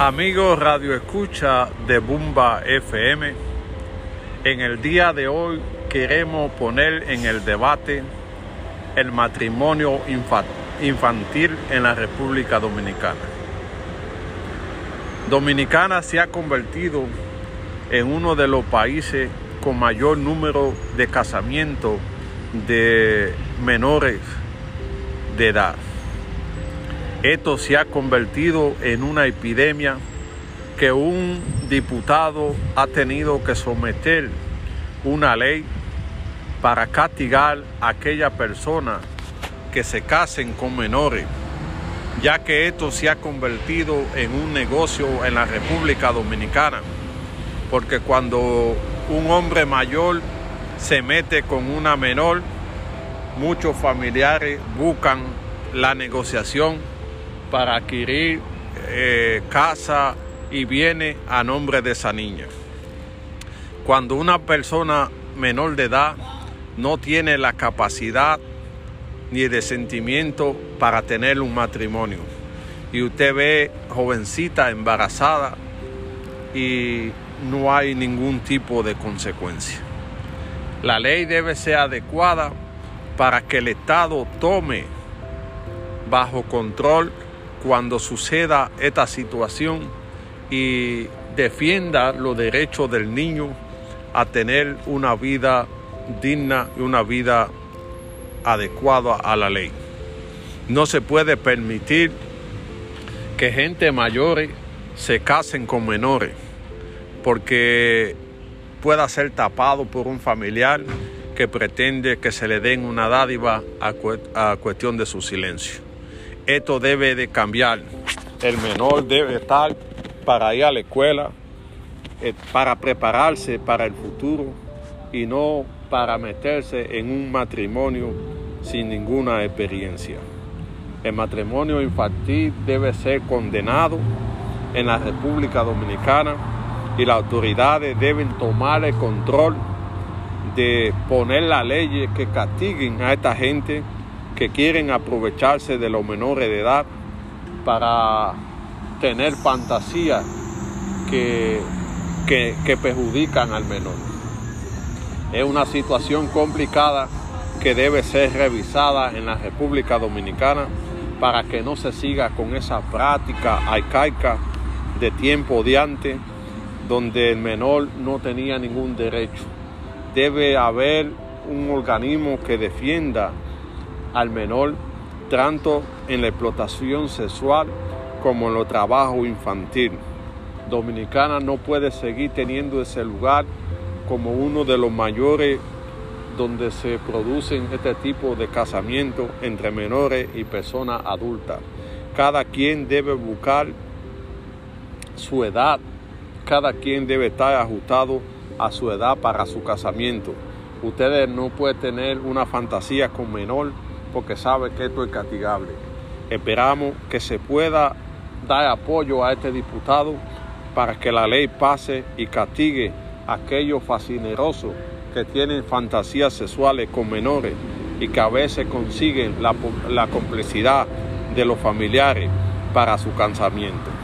Amigos Radio Escucha de Bumba FM, en el día de hoy queremos poner en el debate el matrimonio infantil en la República Dominicana. Dominicana se ha convertido en uno de los países con mayor número de casamientos de menores de edad. Esto se ha convertido en una epidemia que un diputado ha tenido que someter una ley para castigar a aquella persona que se casen con menores, ya que esto se ha convertido en un negocio en la República Dominicana, porque cuando un hombre mayor se mete con una menor, muchos familiares buscan la negociación para adquirir eh, casa y bienes a nombre de esa niña. Cuando una persona menor de edad no tiene la capacidad ni de sentimiento para tener un matrimonio y usted ve jovencita embarazada y no hay ningún tipo de consecuencia. La ley debe ser adecuada para que el Estado tome bajo control cuando suceda esta situación y defienda los derechos del niño a tener una vida digna y una vida adecuada a la ley. No se puede permitir que gente mayores se casen con menores porque pueda ser tapado por un familiar que pretende que se le den una dádiva a, cuestión de su silencio. Esto debe de cambiar. El menor debe estar para ir a la escuela, eh, para prepararse para el futuro y no para meterse en un matrimonio sin ninguna experiencia. El matrimonio infantil debe ser condenado en la República Dominicana y las autoridades deben tomar el control de poner las leyes que castiguen a esta gente que quieren aprovecharse de los menores de edad para tener fantasías que, que, perjudican al menor. Es una situación complicada que debe ser revisada en la República Dominicana para que no se siga con esa práctica arcaica de tiempo de antes, donde el menor no tenía ningún derecho. Debe haber un organismo que defienda al menor, tanto en la explotación sexual como en los trabajos infantil. Dominicana no puede seguir teniendo ese lugar como uno de los mayores donde se producen este tipo de casamientos entre menores y personas adultas. Cada quien debe buscar su edad, cada quien debe estar ajustado a su edad para su casamiento. Ustedes no pueden tener una fantasía con menor porque sabe que esto es castigable. Esperamos que se pueda dar apoyo a este diputado para que la ley pase y castigue a aquellos fascinerosos que tienen fantasías sexuales con menores y que a veces consiguen la, la complicidad de los familiares para su cansamiento.